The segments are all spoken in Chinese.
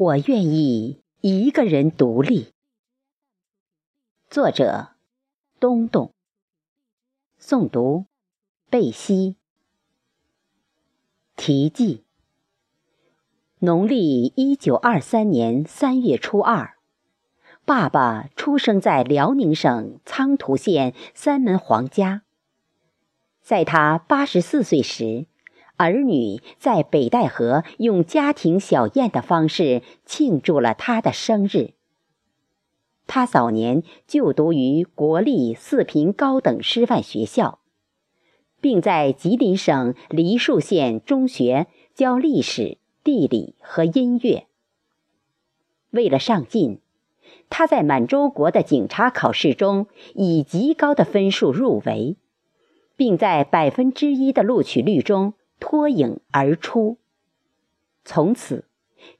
我愿意一个人独立。作者：东东。诵读：贝西。题记：农历一九二三年三月初二，爸爸出生在辽宁省苍涂县三门黄家。在他八十四岁时。儿女在北戴河用家庭小宴的方式庆祝了他的生日。他早年就读于国立四平高等师范学校，并在吉林省梨树县中学教历史、地理和音乐。为了上进，他在满洲国的警察考试中以极高的分数入围，并在百分之一的录取率中。脱颖而出，从此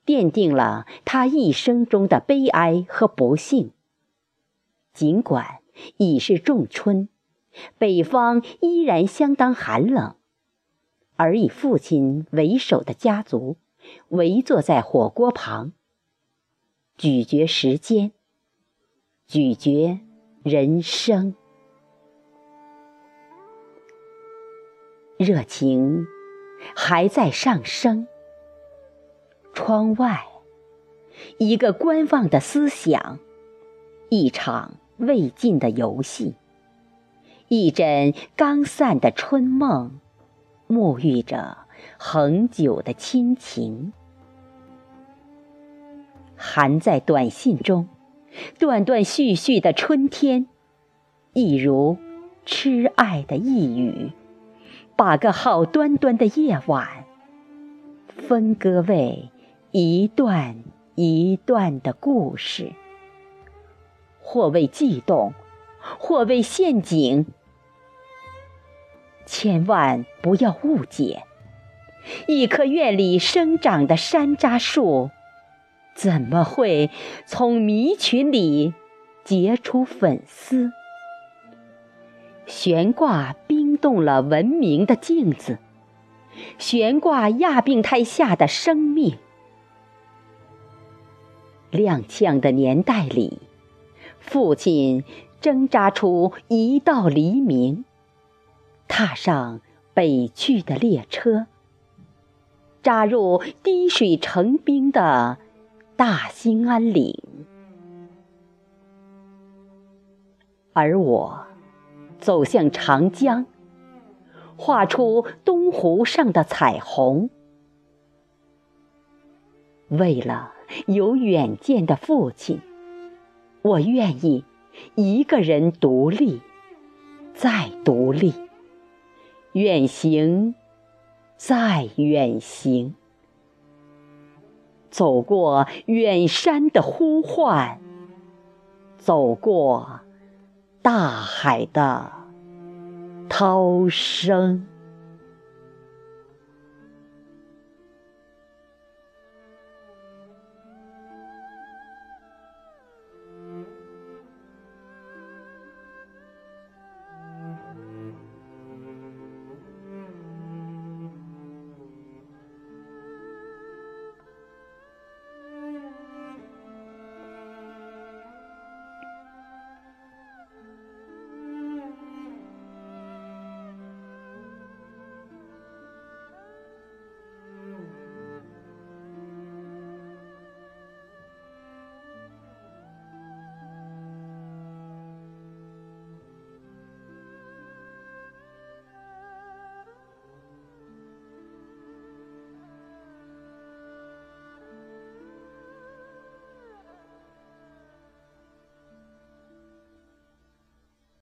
奠定了他一生中的悲哀和不幸。尽管已是仲春，北方依然相当寒冷，而以父亲为首的家族围坐在火锅旁，咀嚼时间，咀嚼人生，热情。还在上升。窗外，一个观望的思想，一场未尽的游戏，一枕刚散的春梦，沐浴着恒久的亲情。含在短信中，断断续续的春天，一如痴爱的一语。把个好端端的夜晚，分割为一段一段的故事，或为悸动，或为陷阱。千万不要误解，一棵院里生长的山楂树，怎么会从迷群里结出粉丝？悬挂动了文明的镜子，悬挂亚病态下的生命。踉跄的年代里，父亲挣扎出一道黎明，踏上北去的列车，扎入滴水成冰的大兴安岭，而我。走向长江，画出东湖上的彩虹。为了有远见的父亲，我愿意一个人独立，再独立，远行，再远行，走过远山的呼唤，走过。大海的涛声。